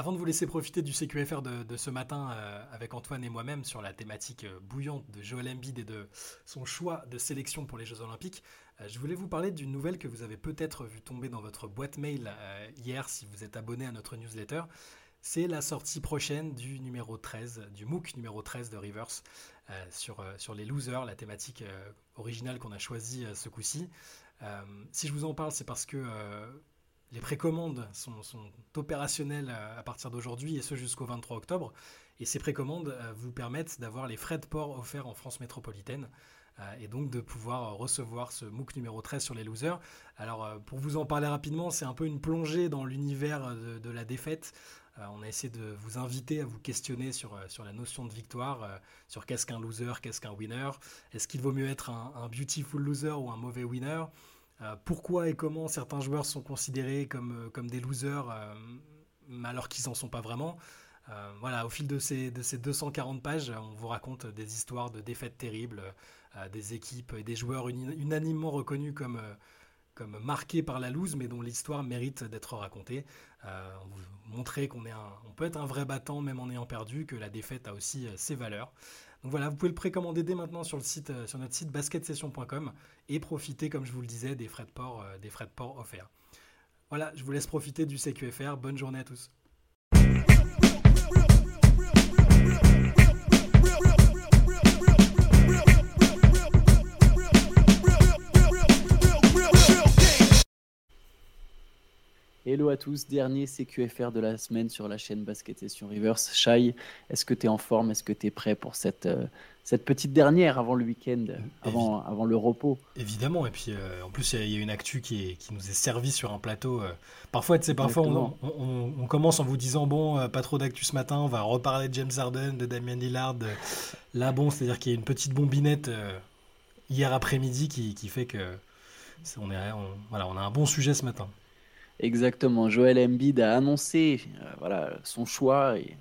Avant de vous laisser profiter du CQFR de, ce matin euh, avec Antoine et moi-même sur la thématique euh, bouillante de Joel Embiid et de son choix de sélection pour les Jeux Olympiques, euh, je voulais vous parler d'une nouvelle que vous avez peut-être vu tomber dans votre boîte mail hier si vous êtes abonné à notre newsletter. C'est la sortie prochaine du numéro 13, du MOOC numéro 13 de Rivers sur, sur les losers, la thématique originale qu'on a choisie ce coup-ci. si je vous en parle, c'est parce que les précommandes sont, opérationnelles à partir d'aujourd'hui et ce jusqu'au 23 octobre. Et ces précommandes euh, vous permettent d'avoir les frais de port offerts en France métropolitaine euh, et donc de pouvoir recevoir ce MOOC numéro 13 sur les losers. Alors euh, pour vous en parler rapidement, c'est un peu une plongée dans l'univers de, la défaite. on a essayé de vous inviter à vous questionner sur, la notion de victoire, sur qu'est-ce qu'un loser, qu'est-ce qu'un winner, est-ce qu'il vaut mieux être un beautiful loser ou un mauvais winner? euh, pourquoi et comment certains joueurs sont considérés comme, euh, comme des losers euh, alors qu'ils n'en sont pas vraiment. voilà, au fil de ces, de ces 240 pages, on vous raconte des histoires de défaites terribles, des équipes et des joueurs unanimement reconnus comme, comme marqués par la loose, mais dont l'histoire mérite d'être racontée. on vous montrer qu'on on peut être un vrai battant même en ayant perdu, que la défaite a aussi ses valeurs. Donc voilà, vous pouvez le précommander dès maintenant sur, euh, notre site basketsession.com et profiter, comme je vous le disais, des frais de port, euh, des frais de port offerts. Voilà, je vous laisse profiter du CQFR. Bonne journée à tous. Hello à tous, dernier CQFR de la semaine sur la chaîne Basket Session Rivers. Shai, est-ce que tu es en forme? Est-ce que tu es prêt pour cette, euh, cette petite dernière avant le week-end, avant, avant le repos? Évidemment, et puis euh, en plus il y, a une actu qui, qui, nous est servie sur un plateau. Euh. Parfois, parfois on, on, commence en vous disant bon, pas trop d'actu ce matin, on va reparler de James Harden, de Damien Lillard. Là, bon, c'est-à-dire qu'il y a une petite bombinette hier après-midi qui, qui, fait que on, est, voilà, on a un bon sujet ce matin. Exactement. Joel Embiid a annoncé euh, voilà, son choix. Et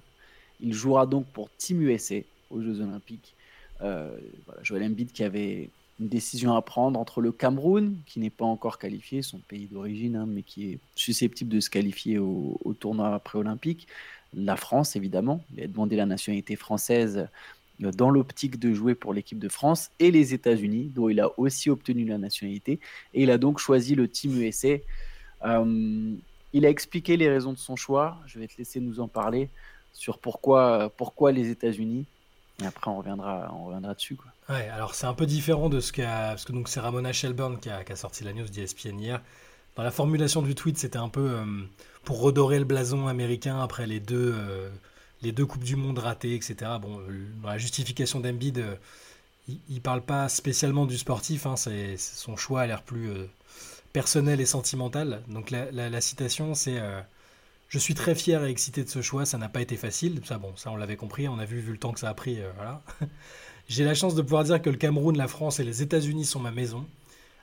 il jouera donc pour Team USA aux Jeux Olympiques. Euh, Joel Embiid qui avait une décision à prendre entre le Cameroun, qui n'est pas encore qualifié, son pays d'origine, hein, mais qui est susceptible de se qualifier au, tournoi pré-olympique, la France évidemment, il a demandé la nationalité française euh, dans l'optique de jouer pour l'équipe de France, et les États-Unis, dont il a aussi obtenu la nationalité, et il a donc choisi le Team USA. Euh, il a expliqué les raisons de son choix. Je vais te laisser nous en parler sur pourquoi, pourquoi les États-Unis. Et après, on reviendra, on reviendra dessus. Ouais, alors c'est un peu différent de ce qu'a. Parce que c'est Ramona Shelburne qui a, sorti la news d'ESPN hier. Dans la formulation du tweet, c'était un peu euh, pour redorer le blason américain après les deux, euh, les deux Coupes du Monde ratées, etc. Bon, dans la justification d'Embiid, il, ne parle pas spécialement du sportif. Hein, son choix a l'air plus personnel et sentimental. Donc la, citation, c'est euh, Je suis très fier et excité de ce choix, ça n'a pas été facile. Ça, bon, ça on l'avait compris, on a vu, vu le temps que ça a pris. Euh, voilà. j'ai la chance de pouvoir dire que le Cameroun, la France et les États-Unis sont ma maison.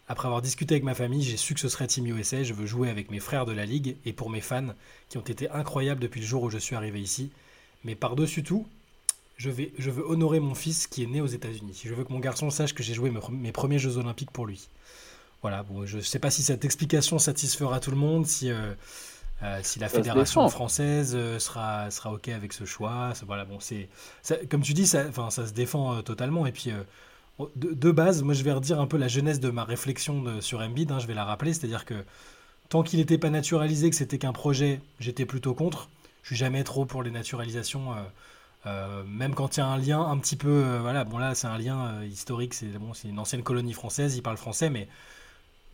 Après avoir discuté avec ma famille, j'ai su que ce serait Team USA. Je veux jouer avec mes frères de la Ligue et pour mes fans qui ont été incroyables depuis le jour où je suis arrivé ici. Mais par-dessus tout, je, vais, je veux honorer mon fils qui est né aux États-Unis. Je veux que mon garçon sache que j'ai joué mes premiers Jeux Olympiques pour lui. Voilà, bon, je ne sais pas si cette explication satisfera tout le monde, si, euh, euh, si la fédération française euh, sera, sera OK avec ce choix. Voilà, bon, c'est, comme tu dis, ça, ça se défend totalement. Et puis, de, base, moi, je vais redire un peu la jeunesse de ma réflexion sur Embiid. Hein, je vais la rappeler, c'est-à-dire que tant qu'il n'était pas naturalisé, que c'était qu'un projet, j'étais plutôt contre. Je suis jamais trop pour les naturalisations. même quand il y a un lien un petit peu, voilà, bon là c'est un lien historique, c'est bon, c'est une ancienne colonie française, il parle français, mais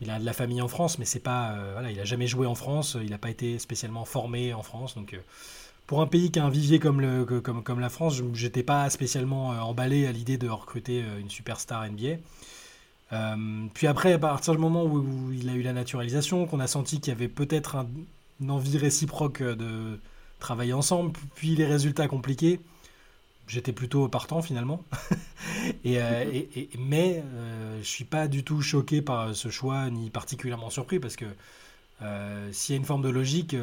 il a de la famille en France, mais c'est pas, euh, voilà, il a jamais joué en France, il n'a pas été spécialement formé en France, donc euh, pour un pays qui a un vivier comme, la France, j'étais pas spécialement euh, emballé à l'idée de recruter une superstar NBA. puis après, à partir du moment où, il a eu la naturalisation, qu'on a senti qu'il y avait peut-être une envie réciproque de travailler ensemble, puis les résultats compliqués, j'étais plutôt partant finalement. Euh, et, mais euh, je suis pas du tout choqué par ce choix, ni particulièrement surpris, parce que euh, s'il y a une forme de logique,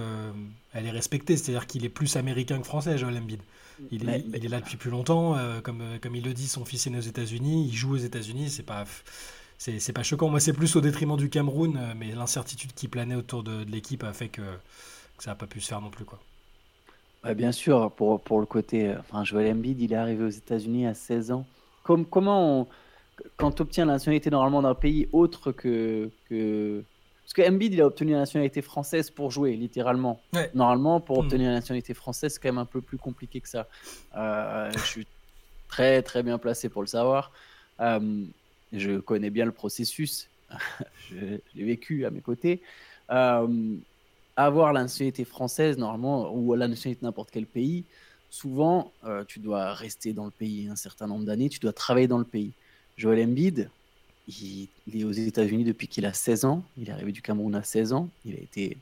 elle est respectée. C'est-à-dire qu'il est plus américain que français, Joel Embiid. Il est, il est là depuis plus longtemps. comme, comme il le dit, son fils est né aux États-Unis. Il joue aux États-Unis. C'est pas. C'est pas choquant. Moi, c'est plus au détriment du Cameroun, mais l'incertitude qui planait autour de, l'équipe a fait que, que ça n'a pas pu se faire non plus. Quoi. Bien sûr, pour, pour le côté. Enfin, Joel Embiid, il est arrivé aux États-Unis à 16 ans. Comme, comment quand tu obtiens la nationalité normalement d'un pays autre que, que. Parce que Embiid, il a obtenu la nationalité française pour jouer, littéralement. Normalement, pour hmm. obtenir la nationalité française, c'est quand même un peu plus compliqué que ça. Euh, je suis très, très bien placé pour le savoir. Euh, je connais bien le processus. je l'ai vécu à mes côtés. Euh, avoir la nationalité française, normalement, ou la nationalité de n'importe quel pays, souvent, euh, tu dois rester dans le pays un certain nombre d'années, tu dois travailler dans le pays. Joel Embiid, il, est aux États-Unis depuis qu'il a 16 ans. Il est arrivé du Cameroun à 16 ans. Il a été,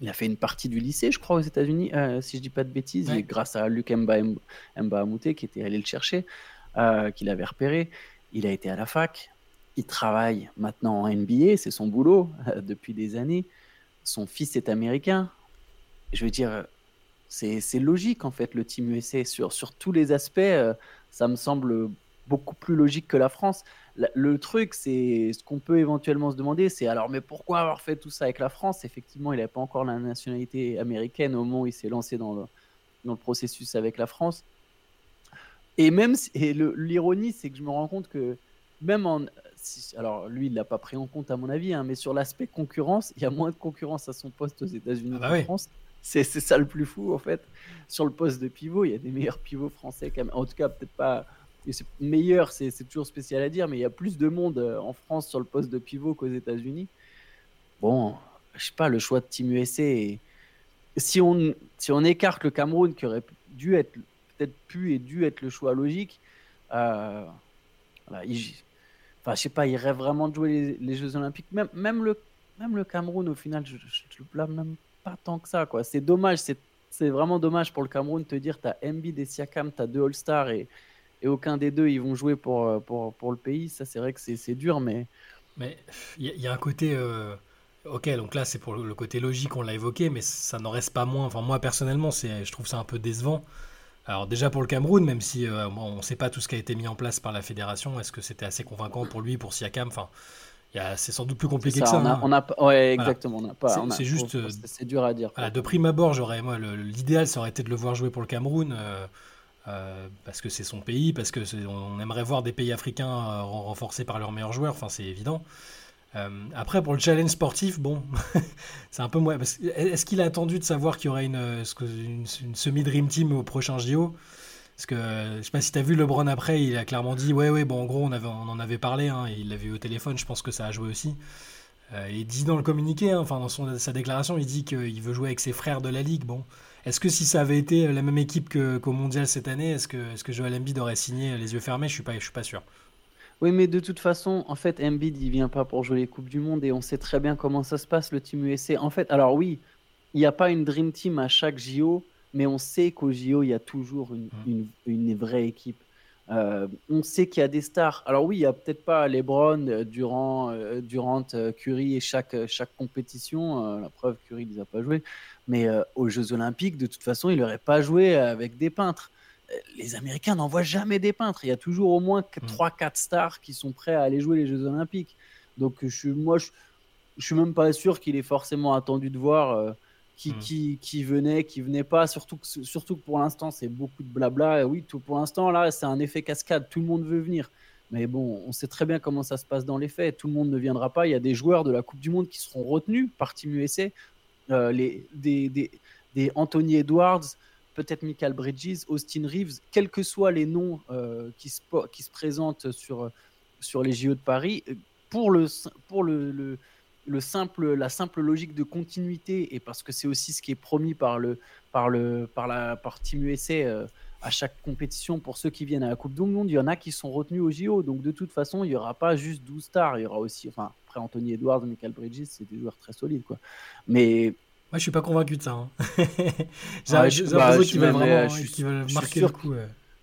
il a fait une partie du lycée, je crois, aux États-Unis, euh, si je dis pas de bêtises, grâce à Luc Mba, Mba qui était allé le chercher, euh, qu'il avait repéré. Il a été à la fac. Il travaille maintenant en NBA, c'est son boulot depuis des années son fils est américain. Je veux dire, c'est logique en fait le Team USA sur, sur tous les aspects. Euh, ça me semble beaucoup plus logique que la France. Le, truc, c'est ce qu'on peut éventuellement se demander, c'est alors mais pourquoi avoir fait tout ça avec la France? Effectivement, il n'avait pas encore la nationalité américaine au moment où il s'est lancé dans le, dans le processus avec la France. Et même, et l'ironie, c'est que je me rends compte que même en, alors lui, il l'a pas pris en compte à mon avis, hein, mais sur l'aspect concurrence, il y a moins de concurrence à son poste aux États-Unis ah bah qu'en France. C'est ça le plus fou en fait. Sur le poste de pivot, il y a des meilleurs pivots français quand même. En tout cas, peut-être pas meilleur, c'est toujours spécial à dire, mais il y a plus de monde euh, en France sur le poste de pivot qu'aux États-Unis. Bon, je sais pas, le choix de Team USA. Si on si on écarte le Cameroun qui aurait dû être peut-être pu et dû être le choix logique. Euh, voilà, Enfin, je sais pas, il rêve vraiment de jouer les, Jeux Olympiques. Même, même, le, même le Cameroun, au final, je, ne le blâme même pas tant que ça. quoi. C'est dommage, c'est vraiment dommage pour le Cameroun de te dire tu as Embiid et Siakam, tu deux All-Stars et, et, aucun des deux ils vont jouer pour, euh, pour, pour le pays. Ça, c'est vrai que c'est dur, mais. Mais il y, a un côté. Euh, ok, donc là, c'est pour le côté logique, on l'a évoqué, mais ça n'en reste pas moins. Enfin, moi, personnellement, je trouve ça un peu décevant. Alors déjà pour le Cameroun, même si euh, on ne sait pas tout ce qui a été mis en place par la fédération, est-ce que c'était assez convaincant pour lui, pour Siakam? Enfin, c'est sans doute plus compliqué que ça. On a, hein. ouais, exactement. On pas. C'est juste. Euh, c'est dur à dire. de prime abord, j'aurais moi l'idéal, ça aurait été de le voir jouer pour le Cameroun. Euh, parce que c'est son pays, parce que on aimerait voir des pays africains renforcés par leurs meilleurs joueurs, enfin c'est évident. Euh, après, pour le challenge sportif, bon, c'est un peu moins. Est-ce qu'il a attendu de savoir qu'il y aurait une, une, semi-dream team au prochain JO Parce que je sais pas si tu as vu LeBron après, il a clairement dit Ouais, ouais, bon, en gros, on, en avait parlé, hein, il l'avait eu au téléphone, je pense que ça a joué aussi. Euh, il dit dans le communiqué, hein, enfin dans sa déclaration, il dit qu'il veut jouer avec ses frères de la ligue. Bon, est-ce que si ça avait été la même équipe qu'au mondial cette année, est-ce que, est -ce aurait signé les yeux fermés? Je je suis pas sûr. Oui, mais de toute façon, en fait, Embiid, il vient pas pour jouer les Coupes du Monde et on sait très bien comment ça se passe, le Team USA. En fait, alors oui, il n'y a pas une Dream Team à chaque JO, mais on sait qu'au JO, il y a toujours une, mmh. vraie équipe. Euh, on sait qu'il y a des stars. Alors oui, il n'y a peut-être pas LeBron, euh, Durant, euh, Durant Curry et chaque, chaque compétition. la preuve, Curry ne les a pas joués. Mais aux Jeux Olympiques, de toute façon, il n'aurait pas joué avec des peintres les Américains n'envoient jamais des peintres. Il y a toujours au moins 3-4 mm. stars qui sont prêts à aller jouer les Jeux Olympiques. Donc je, moi, je, je suis même pas sûr qu'il ait forcément attendu de voir euh, qui, mm. qui, qui, venait, qui venait pas. Surtout que, surtout que pour l'instant, c'est beaucoup de blabla. Et oui, tout, pour l'instant, là, c'est un effet cascade. Tout le monde veut venir. Mais bon, on sait très bien comment ça se passe dans les faits. Tout le monde ne viendra pas. Il y a des joueurs de la Coupe du Monde qui seront retenus par Team USA. Euh, les, des, des, des Anthony Edwards, peut-être Michael Bridges, Austin Reeves, quels que soient les noms euh, qui, se, qui se présentent sur, sur les JO de Paris, pour, le, pour le, le, simple, la simple logique de continuité, et parce que c'est aussi ce qui est promis par, le, par, le, par, la, par Team USA euh, à chaque compétition pour ceux qui viennent à la Coupe du Monde, il y en a qui sont retenus aux JO. Donc de toute façon, il n'y aura pas juste 12 stars, il y aura aussi, enfin, après Anthony Edwards, Michael Bridges, c'est des joueurs très solides. Quoi. Mais moi, je suis pas convaincu de ça. Hein. J'ai ah, l'impression qu'ils veulent vraiment qu marquer le coup.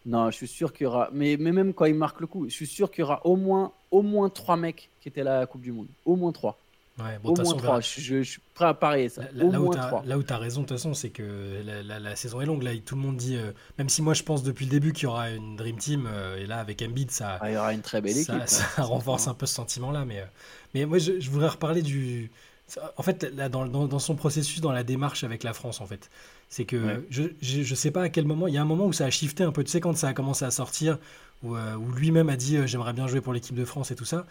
Non, je suis sûr qu'il y aura. Mais, mais même quand ils marquent le coup, je suis sûr qu'il y aura au moins, au moins trois mecs qui étaient là à la Coupe du Monde. Au moins trois. Ouais, bon, au moins trois. Je, suis prêt à parier ça. Là, au là, moins où là, où tu as raison, de toute façon, c'est que la, la, saison est longue. Là, tout le monde dit, euh, même si moi je pense depuis le début qu'il y aura une Dream Team, euh, et là avec Embiid, ça, ah, il y aura une très belle équipe. Ça, renforce un peu ce sentiment-là. Mais, euh, mais moi, je voudrais reparler du, En fait, là, dans, dans, son processus, dans la démarche avec la France, en fait, c'est que je, je, sais pas à quel moment. Il y a un moment où ça a shifté un peu. Tu sais, quand ça a commencé à sortir, où, euh, où lui-même a dit j'aimerais bien jouer pour l'équipe de France et tout ça.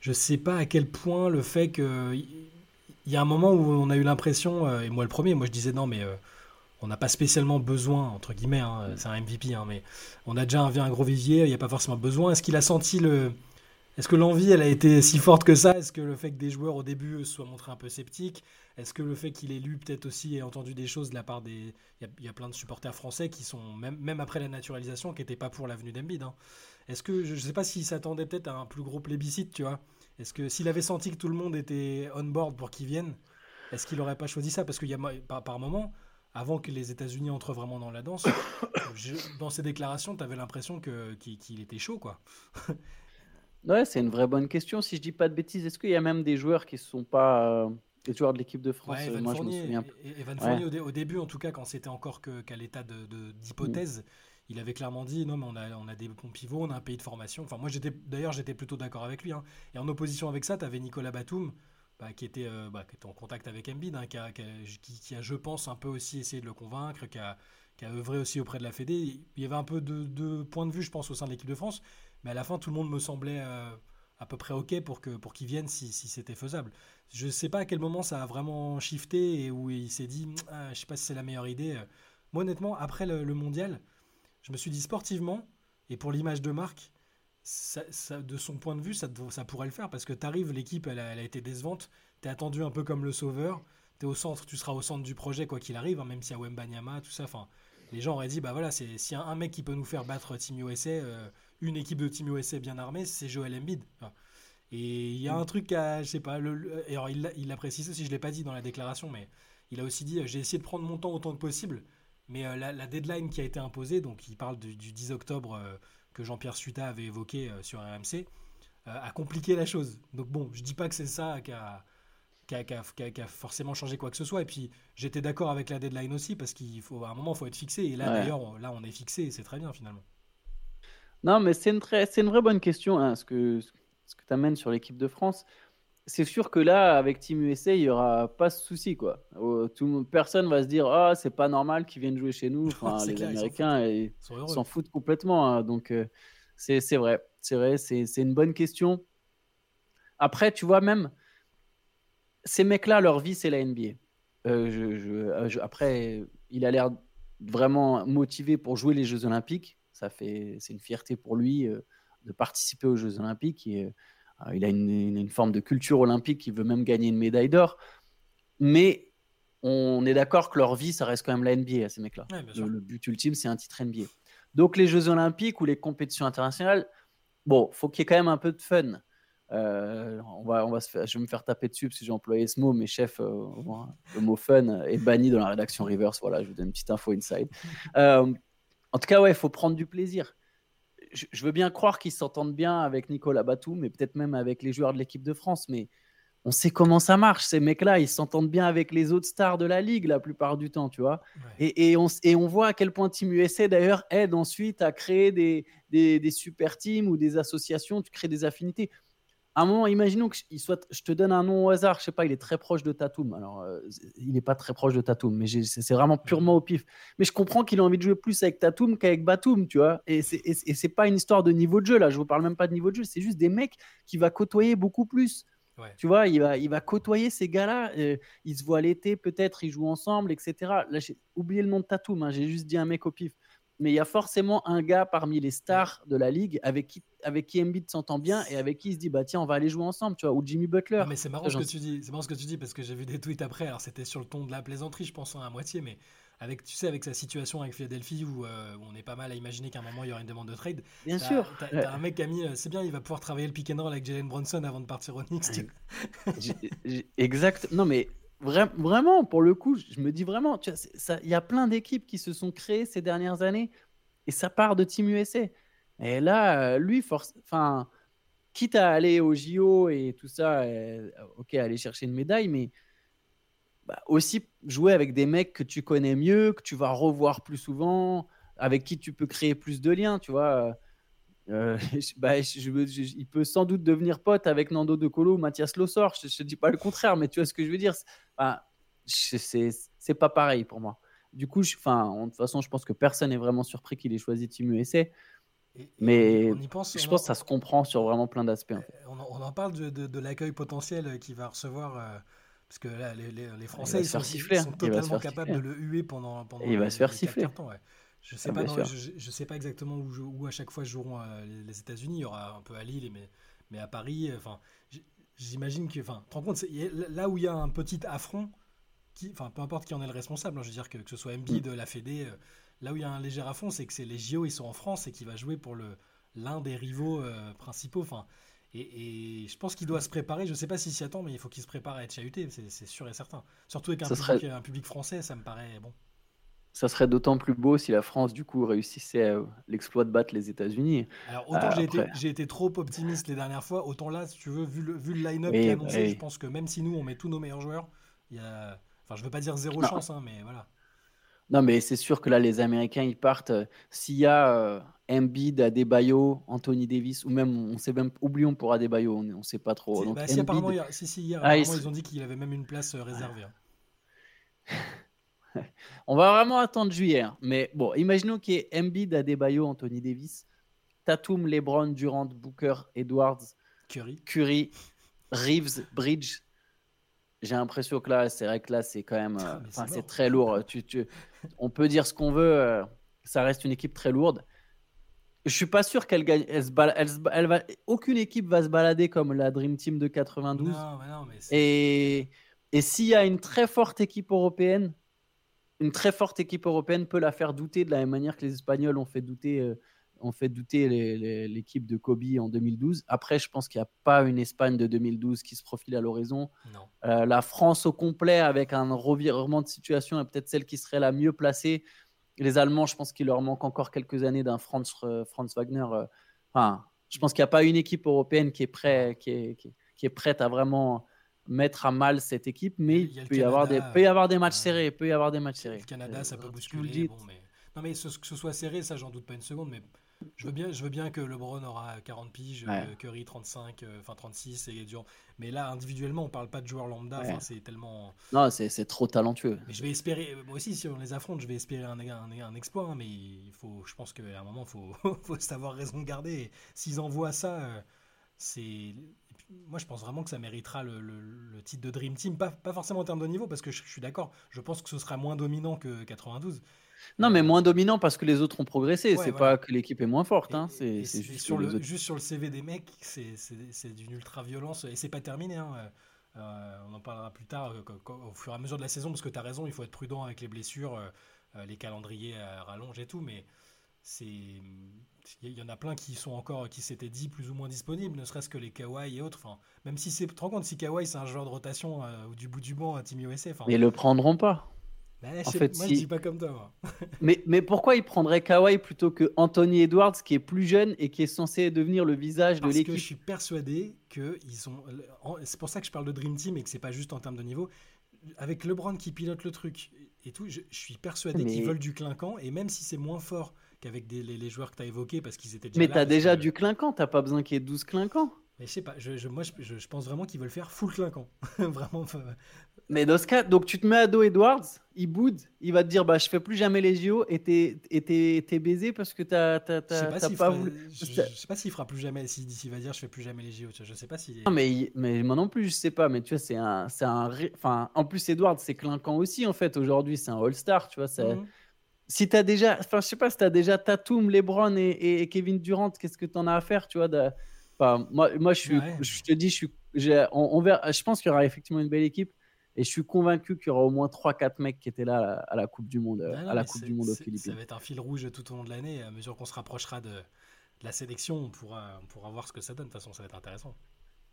Je sais pas à quel point le fait que il y a un moment où on a eu l'impression, et moi le premier, moi je disais non mais on n'a pas spécialement besoin, entre guillemets, hein, c'est un MVP, hein, mais on a déjà un, un gros vivier, il n'y a pas forcément besoin. Est-ce qu'il a senti le. Est-ce que l'envie, elle a été si forte que ça? Est-ce que le fait que des joueurs au début se soient montrés un peu sceptiques? Est-ce que le fait qu'il ait lu peut-être aussi et entendu des choses de la part des. Il y, a plein de supporters français qui sont, même, même après la naturalisation, qui n'étaient pas pour l'avenue d'Embiid. Hein. Est-ce que. Je ne sais pas s'il s'attendait peut-être à un plus gros plébiscite, tu vois Est-ce que s'il avait senti que tout le monde était on board pour qu'il vienne, est-ce qu'il n'aurait pas choisi ça? Parce qu'il y a par, par moment avant que les États-Unis entrent vraiment dans la danse, dans ses déclarations, tu avais l'impression qu'il était chaud, quoi. Ouais, c'est une vraie bonne question. Si je dis pas de bêtises, est-ce qu'il y a même des joueurs qui ne sont pas euh, des joueurs de l'équipe de France Evan Moi, Fournier, je me souviens. Evan Fournier, au, début, en tout cas, quand c'était encore qu'à l'état d'hypothèse, de, il avait clairement dit non, mais on a, on a des bons pivots, on a un pays de formation. Enfin, moi, j'étais d'ailleurs, j'étais plutôt d'accord avec lui. Hein. Et en opposition avec ça, tu avais Nicolas Batum bah, qui, était, euh, bah, qui était en contact avec Embiid, hein, qui, a, qui, a, je pense, un peu aussi essayé de le convaincre, qui a, qui a œuvré aussi auprès de la Fédé. Il y avait un peu de, de points de vue, je pense, au sein de l'équipe de France, mais à la fin, tout le monde me semblait euh, à peu près OK pour qu'il pour qu'il vienne si, si c'était faisable. Je ne sais pas à quel moment ça a vraiment shifté et où il s'est dit, ah, je sais pas si c'est la meilleure idée. Moi, honnêtement, après le, mondial, je me suis dit sportivement, et pour l'image de marque, de son point de vue, ça, ça pourrait le faire parce que tu arrives, l'équipe, elle, a été décevante. Tu es attendu un peu comme le sauveur. Tu au centre, tu seras au centre du projet quoi qu'il arrive, hein, même s'il y a Wembanyama, tout ça. Enfin, les gens auraient dit bah voilà, c'est s'il y a un mec qui peut nous faire battre Team USA, euh, une équipe de Team USA bien armée, c'est Joel Embiid. et il y a un truc à, je sais pas, le, alors il, il a précisé si je l'ai pas dit dans la déclaration, mais il a aussi dit j'ai essayé de prendre mon temps autant que possible, mais euh, la, deadline qui a été imposée, donc il parle du, 10 octobre. Euh, que Jean-Pierre Suta avait évoqué euh, sur RMC, euh, a compliqué la chose. Donc bon, je dis pas que c'est ça qui a, qui, a, forcément changé quoi que ce soit. Et puis j'étais d'accord avec la deadline aussi parce qu'il faut à un moment il faut être fixé. Et là d'ailleurs là on est fixé et c'est très bien finalement. Non mais c'est une très c'est une vraie bonne question hein, ce que ce que tu amènes sur l'équipe de France c'est sûr que là, avec Team USA, il n'y aura pas ce souci. Quoi. Tout, personne va se dire Ah, c'est pas normal qu'ils viennent jouer chez nous. Enfin, les Américains s'en foutent complètement. Hein. Donc, euh, c'est vrai. C'est vrai, c'est une bonne question. Après, tu vois, même ces mecs-là, leur vie, c'est la NBA. Euh, euh, après, il a l'air vraiment motivé pour jouer les Jeux Olympiques. Ça fait, c'est une fierté pour lui de participer aux Jeux Olympiques. Et, euh, il a une, forme de culture olympique, il veut même gagner une médaille d'or. Mais on est d'accord que leur vie, ça reste quand même la NBA à ces mecs-là. le, but ultime, c'est un titre NBA. Donc les Jeux olympiques ou les compétitions internationales, bon, faut qu'il y ait quand même un peu de fun. Euh, on va, on va se je vais me faire taper dessus si j'ai employé ce mot, mais chef, euh, le mot fun est banni dans la rédaction Reverse. Voilà, je vous donne une petite info inside. en tout cas, ouais, il faut prendre du plaisir je, veux bien croire qu'ils s'entendent bien avec Nicolas Batum, mais peut-être même avec les joueurs de l'équipe de France. Mais on sait comment ça marche. Ces mecs-là, ils s'entendent bien avec les autres stars de la ligue la plupart du temps, tu vois. Et, on, et, on, voit à quel point Team USA, d'ailleurs, aide ensuite à créer des, des, des, super teams ou des associations. Tu crées des affinités un moment, imaginons que soit, je te donne un nom au hasard, je sais pas, il est très proche de Tatum. Alors, euh, il n'est pas très proche de Tatum, mais c'est vraiment purement au pif. Mais je comprends qu'il a envie de jouer plus avec Tatum qu'avec Batum, tu vois. Et c'est pas une histoire de niveau de jeu, là. Je vous parle même pas de niveau de jeu, c'est juste des mecs qui va côtoyer beaucoup plus. Tu vois, il va, il va côtoyer ces gars-là. Euh, ils se voient l'été, peut-être, ils jouent ensemble, etc. Là, j'ai oublié le nom de Tatum, hein, j'ai juste dit un mec au pif mais il y a forcément un gars parmi les stars de la ligue avec qui, avec qui Embiid s'entend bien et avec qui il se dit bah tiens on va aller jouer ensemble tu vois ou Jimmy Butler. mais c'est marrant ce que tu dis, c'est marrant ce que tu dis parce que j'ai vu des tweets après alors c'était sur le ton de la plaisanterie je pense hein, à moitié mais avec tu sais avec sa situation avec Philadelphie où, euh, on est pas mal à imaginer qu'à un moment il y aura une demande de trade. Bien sûr. T'as, un mec qui a mis euh, c'est bien il va pouvoir travailler le pick and roll avec Jalen Bronson avant de partir au Knicks. exact. Non mais vraiment, pour le coup, je me dis vraiment, il y a plein d'équipes qui se sont créées ces dernières années et ça part de Team USA. Et là, euh, lui, enfin, quitte à aller au JO et tout ça, euh, ok, aller chercher une médaille, mais bah, aussi jouer avec des mecs que tu connais mieux, que tu vas revoir plus souvent, avec qui tu peux créer plus de liens, tu vois. Euh, bah, il peut sans doute devenir pote avec Nando De Colo ou Mathias Lossor. Je ne dis pas le contraire, mais tu vois ce que je veux dire. c'est pas pareil pour moi. Du coup, enfin, de toute façon, je pense que personne n'est vraiment surpris qu'il ait choisi Team USA. mais je pense que ça se comprend sur vraiment plein d'aspects. On, en parle de, l'accueil potentiel qu'il va recevoir. Euh, parce que là, les, Français, ils, sont, siffler, sont, totalement capables de le huer pendant, pendant il va se faire siffler. Je sais pas, je, sais pas exactement où, où, à chaque fois joueront euh, les États-Unis. Il y aura un peu à Lille, mais, mais à Paris. Euh, enfin, j'imagine que, enfin, te rends compte, là où il y a un petit affront, qui, enfin, peu importe qui en est le responsable. Hein, je veux dire que, que ce soit MB de la Fédé, euh, là où il y a un léger affront, c'est que c'est les JO, ils sont en France et qui va jouer pour l'un des rivaux principaux. Enfin, et, je pense qu'il doit se préparer. Je sais pas s'il s'y attend, mais il faut qu'il se prépare à être chahuté, c'est sûr et certain. Surtout avec un, public, un public français, ça me paraît bon ça serait d'autant plus beau si la France, du coup, réussissait l'exploit de battre les États-Uns. Alors, autant euh, j'ai été, trop optimiste les dernières fois, autant là, si tu veux, vu le, vu le line-up qui est annoncé, je pense que même si nous, on met tous nos meilleurs joueurs, il y a. Enfin, je veux pas dire zéro chance, hein, mais voilà. Non, mais c'est sûr que là, les Américains, ils partent. Euh, s'il y a euh, Embiid, Adebayo, Anthony Davis, ou même, on sait même, oublions pour Adebayo, on ne sait pas trop. Donc, bah, si, apparemment, hier, si, si, hier, ah, ils ont dit qu'il avait même une place réservée. Hein. On va vraiment attendre juillet. Hein. Mais bon, imaginons qu'il y ait Embiid, Adebayo, Anthony Davis, Tatum, LeBron, Durant, Booker, Edwards, Curry, Curry Reeves, Bridge. J'ai l'impression que là, c'est vrai que là, c'est quand même. Euh, c'est très lourd. Tu, tu, on peut dire ce qu'on veut. Euh, ça reste une équipe très lourde. Je suis pas sûr qu'elle gagne. Elle, elle, va, aucune équipe va se balader comme la Dream Team de 92. et et s'il y a une très forte équipe européenne, une très forte équipe européenne peut la faire douter de la même manière que les Espagnols ont fait douter, euh, ont fait douter l'équipe de Kobe en 2012. Après, je pense qu'il n'y a pas une Espagne de 2012 qui se profile à l'horizon. Euh, la France au complet, avec un revirement de situation, est peut-être celle qui serait la mieux placée. Les Allemands, je pense qu'il leur manque encore quelques années d'un Franz, euh, Franz Wagner. enfin, je pense qu'il n'y a pas une équipe européenne qui est, prêt, qui est, qui est prête à vraiment mettre à mal cette équipe, mais il, peut, y avoir des, peut y avoir des matchs serrés. peut y avoir des matchs serrés. Le Canada, ça peut bousculer. Bon, mais... Non, mais ce, que ce soit serré, ça, j'en doute pas une seconde. Mais je veux bien, je veux bien que LeBron aura 40 piges, euh, Curry 35, euh, enfin 36 et Durant. Mais là, individuellement, on parle pas de joueurs lambda. C'est tellement. Non, c'est trop talentueux. Mais je vais espérer. Moi aussi, si on les affronte, je vais espérer un, un, exploit. Hein, mais il faut, je pense qu'à un moment, il faut, faut savoir raison de garder. S'ils envoient ça, euh, c'est moi, je pense vraiment que ça méritera le, titre de Dream Team. Pas, pas, forcément en termes de niveau, parce que je, suis d'accord. Je pense que ce sera moins dominant que 92. Non, mais moins dominant parce que les autres ont progressé. c'est pas que l'équipe est moins forte. Hein. C'est juste, sur le, juste sur le CV des mecs, c'est d'une ultra-violence. Et c'est pas terminé. Hein. Euh, on en parlera plus tard euh, au fur et à mesure de la saison, parce que tu as raison, il faut être prudent avec les blessures, euh, les calendriers rallongent et tout. Mais c'est il y en a plein qui sont encore qui s'étaient dit plus ou moins disponibles ne serait-ce que les Kawhi et autres. Enfin même si c'est tu te rends compte si Kawhi c'est un joueur de rotation euh, ou du bout du banc à Team USA enfin. Mais ils le prendront pas. Bah, en fait, moi je dis pas comme toi mais, mais pourquoi ils prendraient Kawhi plutôt que Anthony Edwards qui est plus jeune et qui est censé devenir le visage de l'équipe Parce que je suis persuadé que ils sont c'est pour ça que je parle de Dream Team et que c'est pas juste en termes de niveau. Avec LeBron qui pilote le truc et tout je, suis persuadé qu'ils veulent du clinquant et même si c'est moins fort qu'avec les, joueurs que tu as évoqués parce qu'ils étaient déjà Mais tu as déjà du clinquant, t'as pas besoin qu'il y ait 12 clinquants. Mais je sais pas, je, moi je, pense vraiment qu'ils veulent faire full clinquant. vraiment. Mais dans ce cas, donc tu te mets à dos Edwards, il boude, il va te dire bah je fais plus jamais les JO et t'es baisé parce que t'as pas, pas voulu. Je, sais pas s'il fera plus jamais, s'il va dire je fais plus jamais les JO, je sais pas si. Non mais, mais moi non plus je sais pas, mais tu vois c'est un, un, enfin en plus Edwards c'est clinquant aussi en fait aujourd'hui c'est un All Star, tu vois si tu as déjà, enfin, je sais pas, si tu as déjà Tatum, LeBron et, et, Kevin Durant, qu'est-ce que tu en as à faire, tu vois de... enfin, moi, moi je, suis, je te dis, je, suis, on, verra, je pense qu'il y aura effectivement une belle équipe et je suis convaincu qu'il y aura au moins 3-4 mecs qui étaient là à la, Coupe du Monde, à la coupe du monde aux Philippines. Ça va être un fil rouge tout au long de l'année. À mesure qu'on se rapprochera de, de, la sélection, on pourra, on pourra voir ce que ça donne. De toute façon, ça va être intéressant.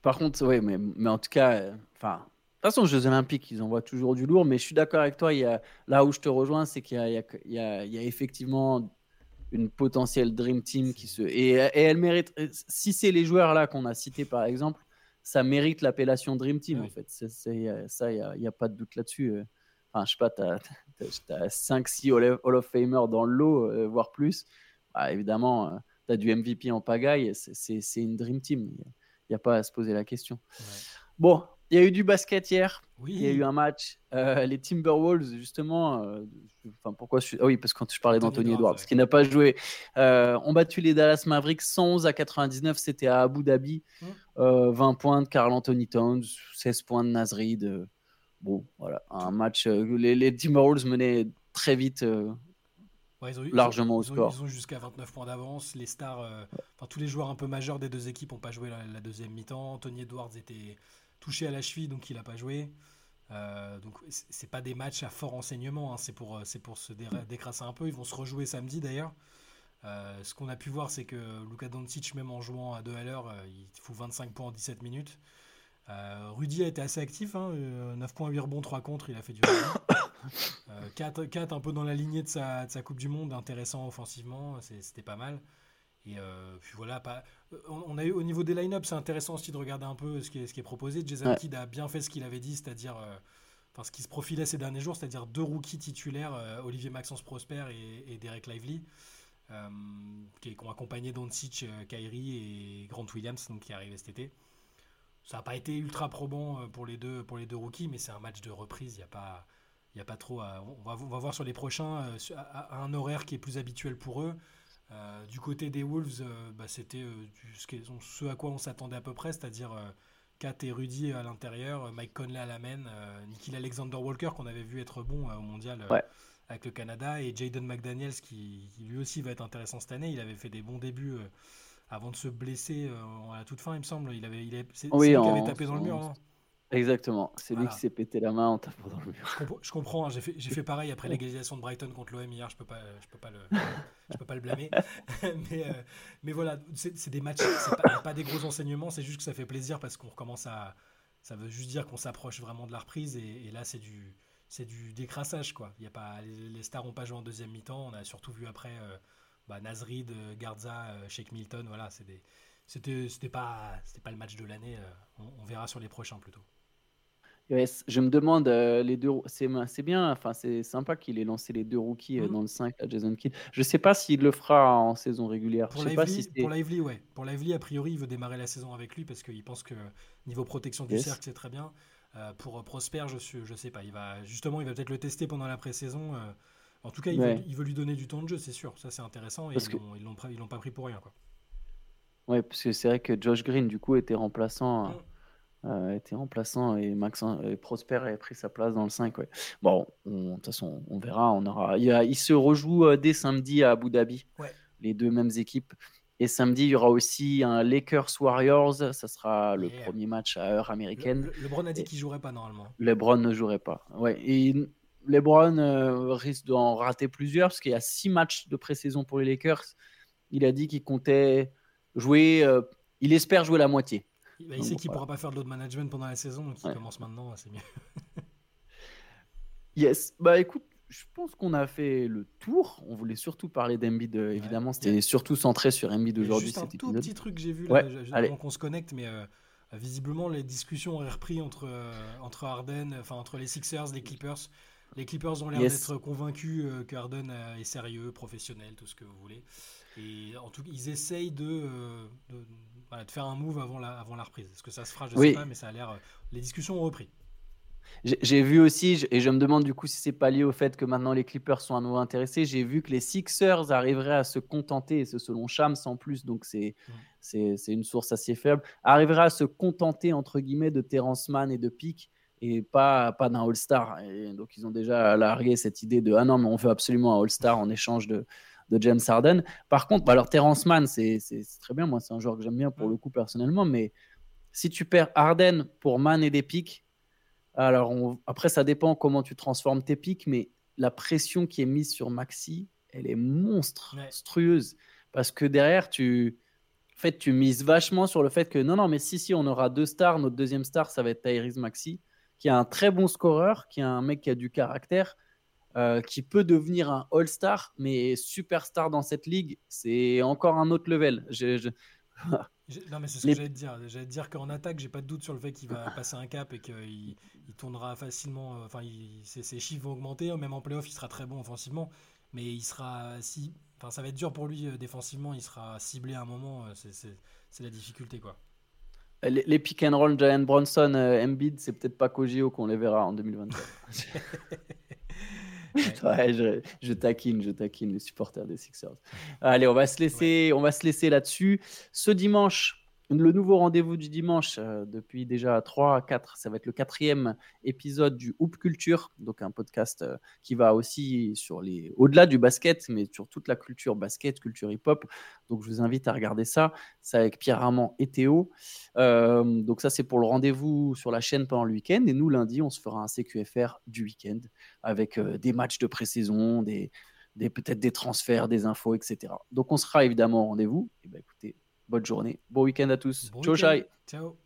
Par contre, oui, mais, mais en tout cas, euh, enfin, toute façon, aux Jeux Olympiques, ils envoient toujours du lourd, mais je suis d'accord avec toi. Il y a, là où je te rejoins, c'est qu'il y, y, y a, effectivement une potentielle Dream Team qui se. Et, elle mérite. Si c'est les joueurs là qu'on a cités, par exemple, ça mérite l'appellation Dream Team, en fait. Ça, il n'y a, pas de doute là-dessus. Enfin, je sais pas, tu as, 5-6 Hall of Famer dans le lot, euh, voire plus. Bah, évidemment, euh, tu as du MVP en pagaille, c'est une Dream Team. Il n'y a, pas à se poser la question. Bon, il y a eu du basket hier. Oui. Il y a eu un match. Euh, les Timberwolves, justement. Euh, enfin, pourquoi je... ah Oui, parce que quand je parlais d'Anthony Edwards, qui n'a pas joué, euh, ont battu les Dallas Mavericks 111 à 99. C'était à Abu Dhabi. 20 mmh. points de Carl Anthony Towns, 16 points de Nasrid. bon, voilà. Un match. Les, les, Timberwolves menaient très vite. largement au score. Ils ont, jusqu'à 29 points d'avance. Les stars, enfin, tous les joueurs un peu majeurs des deux équipes n'ont pas joué la, la deuxième mi-temps. Anthony Edwards était touché à la cheville, donc il n'a pas joué. Euh, donc c'est pas des matchs à fort enseignement, hein. c'est pour, c'est pour se décrasser un peu. Ils vont se rejouer samedi d'ailleurs. Euh, ce qu'on a pu voir, c'est que Luka Doncic, même en jouant à 2 à l'heure, euh, il fout 25 points en 17 minutes. Rudy a été assez actif, hein, 9 points, 8 rebonds, 3 contre, il a fait du 4, 4 un peu dans la lignée de sa Coupe du Monde, intéressant offensivement, c'était pas mal. Et euh, puis voilà, pas, euh, on, a eu au niveau des line-up, c'est intéressant aussi de regarder un peu ce qui est, ce qui est proposé. Jason Kidd a bien fait ce qu'il avait dit, c'est-à-dire euh, enfin, ce qui se profilait ces derniers jours, c'est-à-dire deux rookies titulaires, Olivier Maxence Prosper et, Derek Lively, qui, ont accompagné Doncic, Kyrie et Grant Williams, donc, qui est arrivé cet été. Ça n'a pas été ultra probant pour les deux, pour les deux rookies, mais c'est un match de reprise. Il n'y a pas. Il a pas trop on, va, on va voir sur les prochains à un horaire qui est plus habituel pour eux. Euh, du côté des Wolves, euh, bah, c'était euh, ce, à quoi on s'attendait à peu près, c'est-à-dire Kat et Rudy à l'intérieur, Mike Conley à la main, Nikhil Alexander Walker qu'on avait vu être bon au mondial avec le Canada et Jaden McDaniels qui, lui aussi va être intéressant cette année. Il avait fait des bons débuts avant de se blesser à la toute fin, il me semble. Il avait, il c'est lui qui avait tapé dans le mur. Hein. Exactement, c'est lui qui s'est pété la main en tapant dans le mur. Je, comprends, hein, j'ai fait, fait, pareil après l'égalisation de Brighton contre l'OM hier, je peux pas, je peux pas le, je peux pas le blâmer. mais, euh, mais voilà, c'est des matchs, c'est pas, pas des gros enseignements, c'est juste que ça fait plaisir parce qu'on recommence à, ça veut juste dire qu'on s'approche vraiment de la reprise et, là c'est du, c'est du décrassage quoi. Il y a pas, les, stars n'ont pas joué en deuxième mi-temps, on a surtout vu après euh, bah, Nasrid, Garza, euh, Sheikh Milton, voilà, c'est des c'était pas pas le match de l'année on, verra sur les prochains plutôt je me demande, euh, les deux, c'est, bien, enfin, c'est sympa qu'il ait lancé les deux rookies euh, mmh. dans le 5, à Jason Kidd. Je sais pas s'il le fera en saison régulière. Pour Lively, si pour Lively, ouais. Pour Lively, a priori, il veut démarrer la saison avec lui parce qu'il pense que niveau protection du cercle, c'est très bien. Euh, pour Prosper, je suis, je sais pas. Il va justement, il va peut-être le tester pendant la pré-saison. en tout cas, il, veut, lui donner du temps de jeu, c'est sûr. Ça, c'est intéressant. Et ils, l'ont, l'ont, pas pris pour rien, quoi. Ouais, parce que c'est vrai que Josh Green, du coup, était remplaçant. Mmh. Euh, était remplaçant et Max et Prosper a pris sa place dans le 5. Ouais. Bon, de toute façon, on verra. On aura, il, se rejoue euh, dès samedi à Abu Dhabi, les deux mêmes équipes. Et samedi, il y aura aussi un Lakers Warriors. Ça sera le premier match à heure américaine. Le, LeBron a dit qu'il jouerait pas normalement. LeBron ne jouerait pas. Ouais. Et LeBron euh, risque d'en rater plusieurs parce qu'il y a six matchs de pré-saison pour les Lakers. Il a dit qu'il comptait jouer. il espère jouer la moitié. Bah, il sait qu'il ne pourra pas faire de load management pendant la saison, donc il commence maintenant, c'est mieux. yes, bah écoute, je pense qu'on a fait le tour. On voulait surtout parler d'Embiid, euh, évidemment. C'était surtout centré sur Embiid aujourd'hui. Juste un tout petit truc que j'ai vu là, avant qu'on se connecte, mais euh, visiblement les discussions auraient repris entre, euh, entre Harden, enfin entre les Sixers, les Clippers. Les Clippers ont l'air d'être convaincus que Harden est sérieux, professionnel, tout ce que vous voulez. Et en tout cas, ils essayent de, de faire un move avant la, avant la reprise. Est-ce que ça se fera Je ne sais pas, mais ça a l'air. Euh, les discussions ont repris. J'ai vu aussi, et je me demande du coup si c'est pas lié au fait que maintenant les Clippers sont à nouveau intéressés, j'ai vu que les Sixers arriveraient à se contenter, et ce selon Shams en plus, donc c'est c'est une source assez faible, arriveraient à se contenter entre guillemets de Terrence Mann et de Pick et pas, pas d'un All-Star. Donc ils ont déjà largué cette idée de ah non, mais on veut absolument un All-Star en échange de, de James Harden. Par contre, bah, alors Terrence Mann, c'est très bien. Moi, c'est un joueur que j'aime bien pour le coup personnellement. Mais si tu perds Harden pour Mann et des pics, alors après, ça dépend comment tu transformes tes pics. Mais la pression qui est mise sur Maxi, elle est monstrueuse. Parce que derrière, tu, en fait, tu mises vachement sur le fait que non, non, mais si, si, on aura deux stars. Notre deuxième star, ça va être Tyrese Maxi, qui est un très bon scoreur, qui est un mec qui a du caractère. Euh, qui peut devenir un All-Star, mais superstar dans cette ligue, c'est encore un autre level. non, mais c'est ce que j'allais te dire. J'allais te dire qu'en attaque, j'ai pas de doute sur le fait qu'il va passer un cap et qu'il il tournera facilement. Euh, enfin, ses, chiffres vont augmenter. Même en playoff, il sera très bon offensivement. Mais il sera. Si, enfin, ça va être dur pour lui défensivement. Il sera ciblé à un moment. c'est la difficulté, quoi. Les, pick and roll Giant Bronson, Embiid, c'est peut-être pas Kojio qu'on les verra en 2024. ouais, je, je, taquine, je taquine les supporters des Sixers. Allez, on va se laisser, on va se laisser là-dessus. Ce dimanche, le nouveau rendez-vous du dimanche, euh, depuis déjà 3 à 4, ça va être le quatrième épisode du Hoop Culture, donc un podcast euh, qui va aussi sur les, au-delà du basket, mais sur toute la culture basket, culture hip-hop. Donc je vous invite à regarder ça. C'est avec Pierre Armand et Théo. Euh, donc ça, c'est pour le rendez-vous sur la chaîne pendant le week-end. Et nous, lundi, on se fera un CQFR du week-end avec des matchs de pré-saison, des, peut-être des transferts, des infos, etc. Donc on sera évidemment au rendez-vous. Et ben écoutez, bonne journée, bon week-end à tous. Ciao, Ciao.